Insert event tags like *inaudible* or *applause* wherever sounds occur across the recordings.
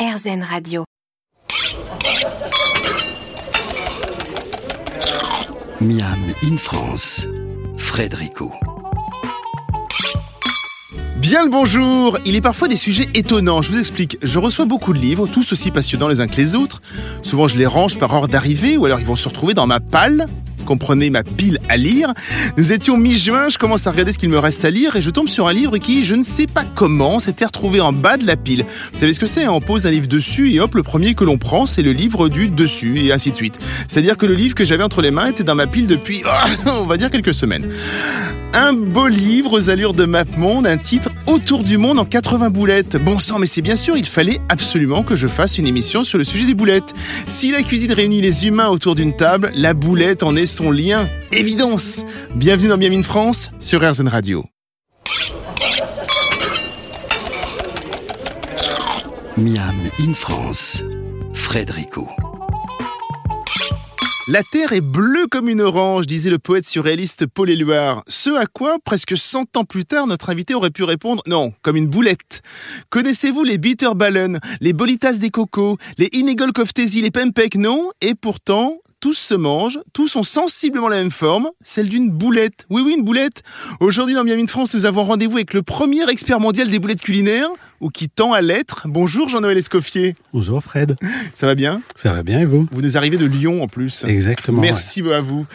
RZN Radio. Miam in France, Frédérico. Bien le bonjour Il est parfois des sujets étonnants, je vous explique. Je reçois beaucoup de livres, tous aussi passionnants les uns que les autres. Souvent je les range par ordre d'arrivée ou alors ils vont se retrouver dans ma palle comprenez ma pile à lire. Nous étions mi-juin, je commence à regarder ce qu'il me reste à lire et je tombe sur un livre qui, je ne sais pas comment, s'était retrouvé en bas de la pile. Vous savez ce que c'est hein? On pose un livre dessus et hop, le premier que l'on prend, c'est le livre du dessus et ainsi de suite. C'est-à-dire que le livre que j'avais entre les mains était dans ma pile depuis, *laughs* on va dire, quelques semaines. Un beau livre aux allures de MapMonde, un titre Autour du monde en 80 boulettes. Bon sang, mais c'est bien sûr, il fallait absolument que je fasse une émission sur le sujet des boulettes. Si la cuisine réunit les humains autour d'une table, la boulette en est son lien. Évidence Bienvenue dans Miami France sur RZN Radio. Miam in France, Frédérico. La terre est bleue comme une orange, disait le poète surréaliste Paul Éluard. Ce à quoi, presque 100 ans plus tard, notre invité aurait pu répondre non, comme une boulette. Connaissez-vous les bitterballen, les bolitas des cocos, les inegol koftesi, les pempek? Non. Et pourtant, tous se mangent, tous ont sensiblement la même forme, celle d'une boulette. Oui, oui, une boulette. Aujourd'hui, dans Miami de France, nous avons rendez-vous avec le premier expert mondial des boulettes culinaires, ou qui tend à l'être. Bonjour Jean-Noël Escoffier. Bonjour Fred. Ça va bien? Ça va bien et vous? Vous nous arrivez de Lyon en plus. Exactement. Merci à vous.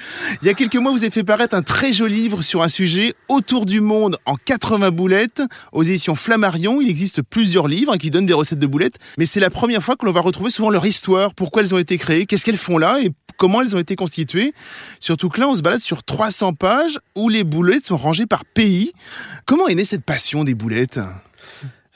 Il y a quelques mois, vous avez fait paraître un très joli livre sur un sujet autour du monde en 80 boulettes aux éditions Flammarion. Il existe plusieurs livres qui donnent des recettes de boulettes, mais c'est la première fois que l'on va retrouver souvent leur histoire, pourquoi elles ont été créées, qu'est-ce qu'elles font là? Et comment elles ont été constituées? Surtout que là, on se balade sur 300 pages où les boulettes sont rangées par pays. Comment est née cette passion des boulettes?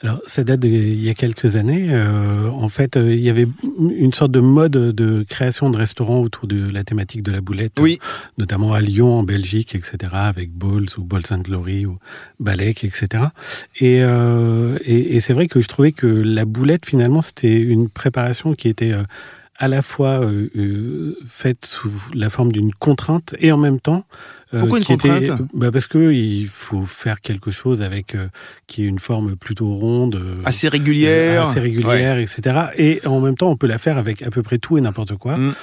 Alors, ça date d'il y a quelques années. Euh, en fait, euh, il y avait une sorte de mode de création de restaurants autour de la thématique de la boulette, oui. notamment à Lyon, en Belgique, etc., avec Balls ou Balls and Glory ou Balek, etc. Et, euh, et, et c'est vrai que je trouvais que la boulette, finalement, c'était une préparation qui était euh, à la fois euh, euh, faite sous la forme d'une contrainte et en même temps euh, Pourquoi une qui contrainte? était, bah parce que il faut faire quelque chose avec euh, qui est une forme plutôt ronde, assez régulière, assez régulière, ouais. etc. Et en même temps, on peut la faire avec à peu près tout et n'importe quoi. Mm.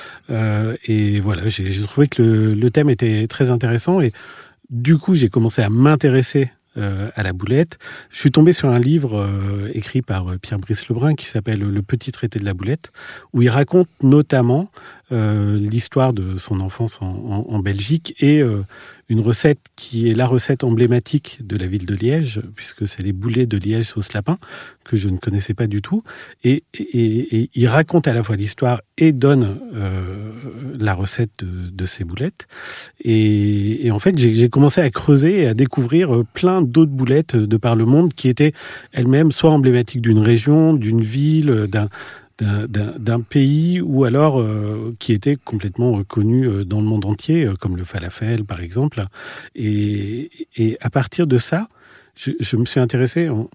et voilà, j'ai trouvé que le, le thème était très intéressant et du coup, j'ai commencé à m'intéresser euh, à la boulette. Je suis tombé sur un livre euh, écrit par euh, Pierre-Brice Lebrun qui s'appelle Le petit traité de la boulette, où il raconte notamment l'histoire de son enfance en, en, en Belgique et une recette qui est la recette emblématique de la ville de Liège, puisque c'est les boulets de Liège sauce lapin, que je ne connaissais pas du tout. Et, et, et il raconte à la fois l'histoire et donne euh, la recette de, de, ces boulettes. Et, et en fait, j'ai commencé à creuser et à découvrir plein d'autres boulettes de par le monde qui étaient elles-mêmes soit emblématiques d'une région, d'une ville, d'un d'un pays ou alors euh, qui était complètement reconnu euh, dans le monde entier, euh, comme le falafel par exemple. Et, et à partir de ça, je, je me suis intéressé en,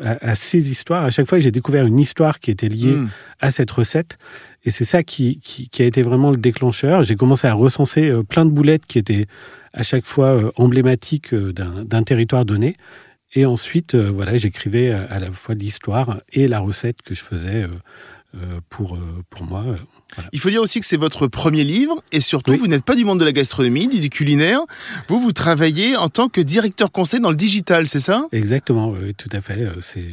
à, à, ces histoires. À chaque fois, j'ai découvert une histoire qui était liée mmh. à cette recette. Et c'est ça qui, qui, qui, a été vraiment le déclencheur. J'ai commencé à recenser plein de boulettes qui étaient à chaque fois emblématiques d'un territoire donné. Et ensuite, euh, voilà, j'écrivais à la fois l'histoire et la recette que je faisais euh, euh, pour, pour moi. Voilà. Il faut dire aussi que c'est votre premier livre et surtout oui. vous n'êtes pas du monde de la gastronomie, ni du culinaire. Vous, vous travaillez en tant que directeur conseil dans le digital, c'est ça? Exactement, oui, tout à fait.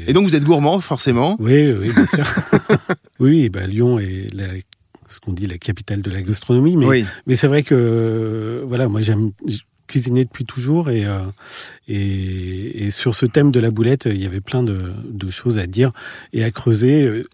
Et donc vous êtes gourmand, forcément? Oui, oui, bien sûr. *laughs* oui, bah, Lyon est la, ce qu'on dit la capitale de la gastronomie, mais, oui. mais c'est vrai que voilà, moi j'aime cuisiné depuis toujours et, euh, et, et, sur ce thème de la boulette, il y avait plein de, de choses à dire et à creuser.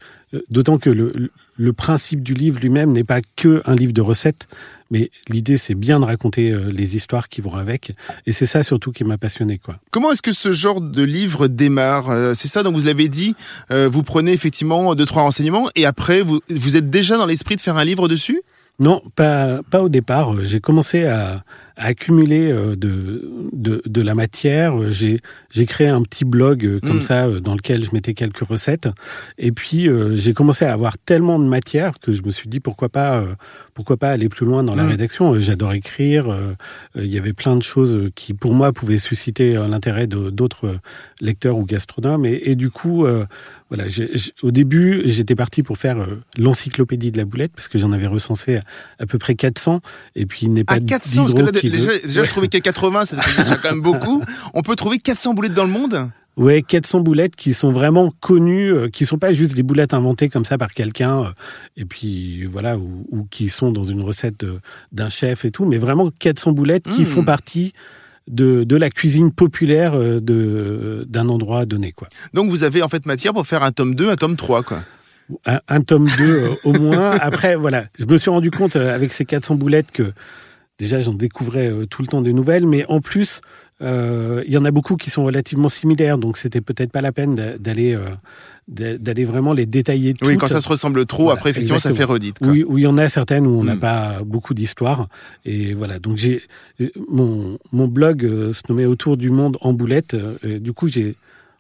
D'autant que le, le principe du livre lui-même n'est pas que un livre de recettes, mais l'idée c'est bien de raconter les histoires qui vont avec, et c'est ça surtout qui m'a passionné quoi. Comment est-ce que ce genre de livre démarre C'est ça, donc vous l'avez dit, vous prenez effectivement deux trois renseignements et après vous, vous êtes déjà dans l'esprit de faire un livre dessus? Non, pas pas au départ. J'ai commencé à à accumuler de, de, de la matière. J'ai, j'ai créé un petit blog comme mmh. ça dans lequel je mettais quelques recettes. Et puis j'ai commencé à avoir tellement de matière que je me suis dit pourquoi pas pourquoi pas aller plus loin dans la mmh. rédaction. J'adore écrire. Il y avait plein de choses qui pour moi pouvaient susciter l'intérêt de, d'autres lecteurs ou gastronomes. Et, et du coup voilà, au début, j'étais parti pour faire l'encyclopédie de la boulette parce que j'en avais recensé à, peu près 400 et puis il n'est pas à 400 parce que déjà, déjà, je trouvais a 80, ça déjà quand même beaucoup. On peut trouver 400 boulettes dans le monde Ouais, 400 boulettes qui sont vraiment connues, euh, qui sont pas juste des boulettes inventées comme ça par quelqu'un, euh, et puis voilà, ou, qui sont dans une recette d'un chef et tout, mais vraiment 400 boulettes qui mmh. font partie de, de la cuisine populaire euh, de d'un endroit donné, quoi. Donc vous avez en fait matière pour faire un tome 2, un tome 3, quoi. Un, un tome 2 au moins. Après, voilà, je me suis rendu compte avec ces 400 boulettes que déjà j'en découvrais tout le temps des nouvelles, mais en plus euh, il y en a beaucoup qui sont relativement similaires, donc c'était peut-être pas la peine d'aller euh, d'aller vraiment les détailler toutes. Oui, quand ça se ressemble trop, après effectivement ça fait redite. Oui, où il y en a certaines où on n'a hmm. pas beaucoup d'histoire, et voilà. Donc j'ai mon mon blog euh, se nommait Autour du monde en boulettes. du coup j'ai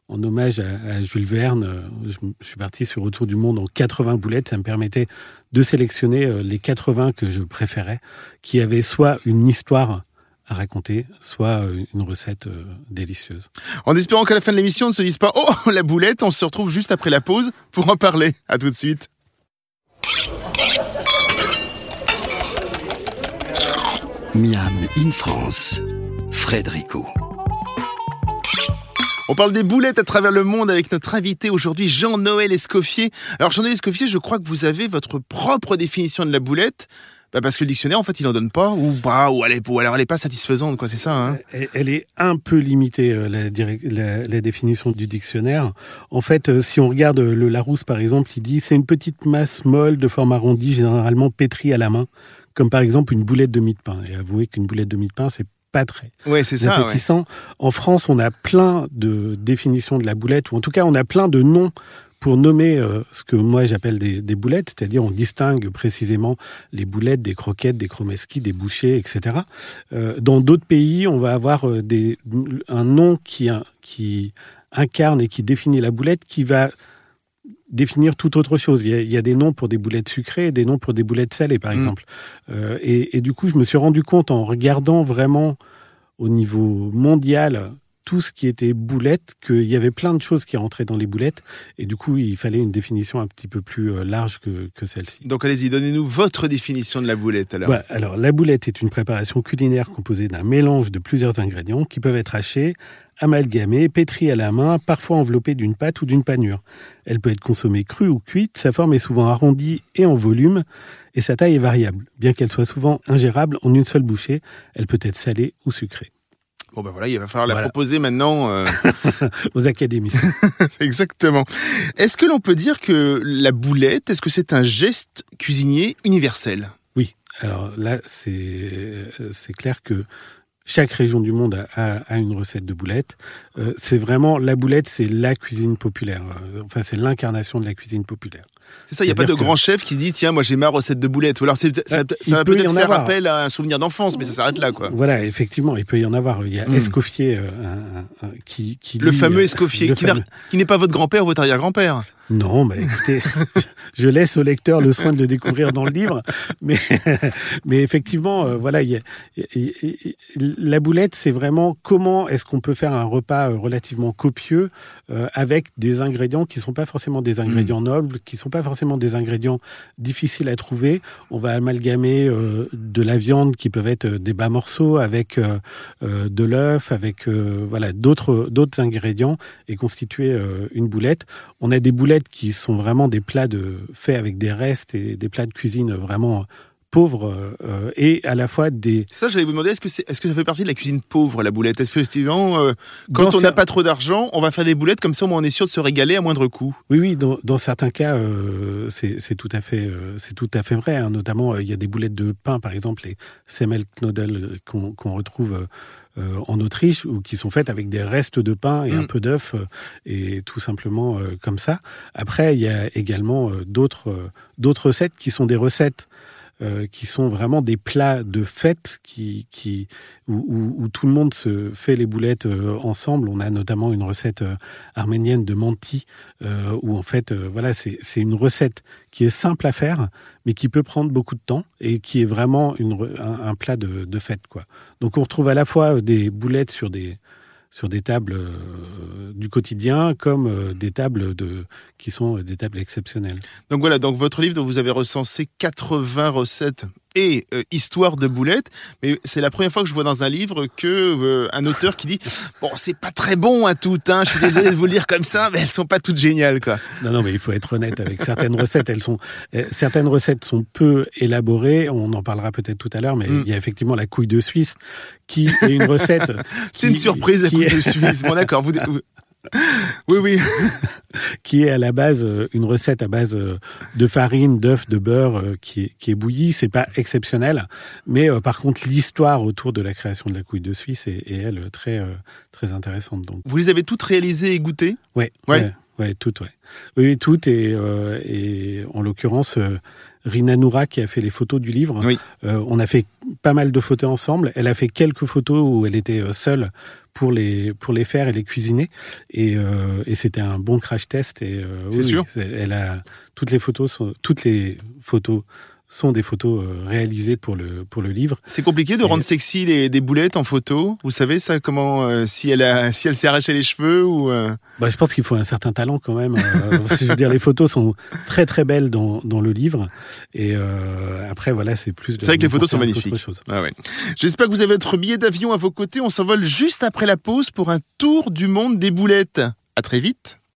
en hommage à, Jules Verne, je, je, suis parti sur Autour du monde en 80 boulettes. Ça me permettait de sélectionner les 80 que je préférais, qui avaient soit une histoire à raconter, soit euh, une recette euh, délicieuse. En espérant qu'à la fin de l'émission, on ne se dise pas Oh, *laughs* la boulette, on se retrouve juste après la pause pour en parler. À tout de suite. Miam in France, Frédérico. On parle des boulettes à travers le monde avec notre invité aujourd'hui, Jean-Noël Escoffier. Alors Jean-Noël Escoffier, je crois que vous avez votre propre définition de la boulette. Bah parce que le dictionnaire, en fait, il en donne pas, ou pas, ou, elle est, ou alors elle est pas satisfaisante, quoi, c'est ça. Hein elle, est un peu limitée, euh, la, définition du dictionnaire. En fait, euh, si on regarde le Larousse, par exemple, il dit c'est une petite masse molle de forme arrondie, généralement pétrie à la main, comme par exemple une boulette de mie de pain. Et avouez qu'une boulette de mie de pain, c'est pas très ouais, c'est ça, appétissant. En France, on a plein de définitions de la boulette, ou en tout cas, on a plein de noms pour nommer euh, ce que moi j'appelle des, des, boulettes, c'est-à-dire on distingue précisément les boulettes des croquettes, des chromesquis, des bouchées, etc. Euh, dans d'autres pays, on va avoir euh, des, un nom qui, qui incarne et qui définit la boulette qui va définir toute autre chose. Il y, a, il y, a, des noms pour des boulettes sucrées, des noms pour des boulettes salées, par mmh. exemple. Euh, et, et, du coup, je me suis rendu compte en regardant vraiment au niveau mondial tout ce qui était boulette, qu'il y avait plein de choses qui rentraient dans les boulettes, et du coup, il fallait une définition un petit peu plus euh, large que, que celle-ci. Donc allez-y, donnez-nous votre définition de la boulette alors. Bah, alors, la boulette est une préparation culinaire composée d'un mélange de plusieurs ingrédients qui peuvent être hachés, amalgamés, pétris à la main, parfois enveloppés d'une pâte ou d'une panure. Elle peut être consommée crue ou cuite, sa forme est souvent arrondie et en volume, et sa taille est variable. Bien qu'elle soit souvent ingérable en une seule bouchée, elle peut être salée ou sucrée. Bon ben voilà, il va falloir la proposer maintenant euh... *laughs* aux académies. *laughs* Exactement. Est-ce que l'on peut dire que la boulette, est-ce que c'est un geste cuisinier universel? Oui. Alors là, c'est c'est clair que chaque région du monde a, a, une recette de boulette. Euh, c'est vraiment la boulette, c'est la cuisine populaire. Euh, enfin, c'est l'incarnation de la cuisine populaire. C'est ça, il n'y a pas de grand chef qui se dit tiens, moi j'ai ma recette de boulettes. Ou alors ça, ça, bah, va peut-être faire appel à un souvenir d'enfance, mais ça s'arrête là, quoi. Voilà, effectivement, il peut y en avoir. Il y a hmm. Escoffier euh, qui, qui, le fameux Escoffier, qui n'est pas votre grand-père ou votre arrière-grand-père. Non, mais écoutez, *laughs* je laisse au lecteur le soin de le découvrir dans le livre. Mais, *laughs* mais effectivement, euh, voilà, y la boulette, c'est vraiment comment est-ce qu'on peut faire un repas euh, relativement copieux euh, avec des ingrédients qui sont pas forcément des ingrédients mmh. nobles, qui sont pas forcément des ingrédients difficiles à trouver. On va amalgamer de la viande qui peuvent être des bas morceaux avec de l'œuf, avec voilà d'autres d'autres ingrédients et constituer une boulette. On a des boulettes qui sont vraiment des plats de, faits avec des restes et des plats de cuisine vraiment pauvres euh, et à la fois des. Ça, j'allais vous demander, est-ce que, c'est, est-ce que ça fait partie de la cuisine pauvre, la boulette? Est-ce que, effectivement, euh, quand on n'a pas trop d'argent, on va faire des boulettes comme ça, au moins on est sûr de se régaler à moindre coût? Oui, oui, dans, dans certains cas, euh, c'est, tout à fait, tout à fait vrai. Hein. Notamment, il y a des boulettes de pain, par exemple, les Semmelknödel qu'on, retrouve euh, en Autriche ou qui sont faites avec des restes de pain et un mm. peu d'œuf euh, et tout simplement euh, comme ça. Après, il y a également d'autres d'autres recettes qui sont des recettes euh, qui sont vraiment des plats de fête qui, qui, où, où, tout le monde se fait les boulettes euh, ensemble. On a notamment une recette euh, arménienne de manti, où en fait, voilà, c'est une recette qui est simple à faire, mais qui peut prendre beaucoup de temps et qui est vraiment une, un, un plat de, de fête. Quoi. Donc on retrouve à la fois des boulettes sur des sur des tables euh, du quotidien comme euh, des tables de qui sont des tables exceptionnelles. Donc voilà, donc votre livre vous avez recensé 80 recettes et euh, histoire de boulettes, mais c'est la première fois que je vois dans un livre que un auteur qui dit bon c'est pas très bon à tout, hein, je suis désolé de vous le dire comme ça, mais elles sont pas toutes géniales quoi. Non non mais il faut être honnête avec certaines recettes, elles sont certaines recettes sont peu élaborées, on en parlera peut-être tout à l'heure, mais mm. il y a effectivement la couille de Suisse qui est une recette. *laughs* c'est une surprise la couille de Suisse. Bon d'accord, vous, oui, oui. *laughs* qui est à la base euh, une recette à base euh, de farine, d'œufs, de beurre euh, qui est, qui est bouillie. C'est pas exceptionnel, mais par contre l'histoire autour de la création de la couille de Suisse est, elle très très intéressante. Donc vous les avez toutes réalisées et goûtées? Ouais, ouais, ouais, toutes, ouais. Oui, toutes et, et en l'occurrence. Rina Noura qui a fait les photos du livre. Oui. on a fait pas mal de photos ensemble. Elle a fait quelques photos où elle était seule pour les pour les faire et les cuisiner. Et, euh, et c'était un bon crash test et euh, c'est sûr. elle a toutes les photos sont toutes les photos sont des photos euh, réalisées pour le pour le livre. C'est compliqué de rendre sexy les, des boulettes en photo. Vous savez ça comment euh, si elle a si elle s'est arraché les cheveux ou euh... bah, je pense qu'il faut un certain talent quand même. Euh, *laughs* je veux dire les photos sont très très belles dans dans le livre et après voilà c'est plus. C'est vrai que les photos sont magnifiques. Ah ouais. J'espère que vous avez votre billet d'avion à vos côtés. On s'envole juste après la pause pour un tour du monde des boulettes. À très vite.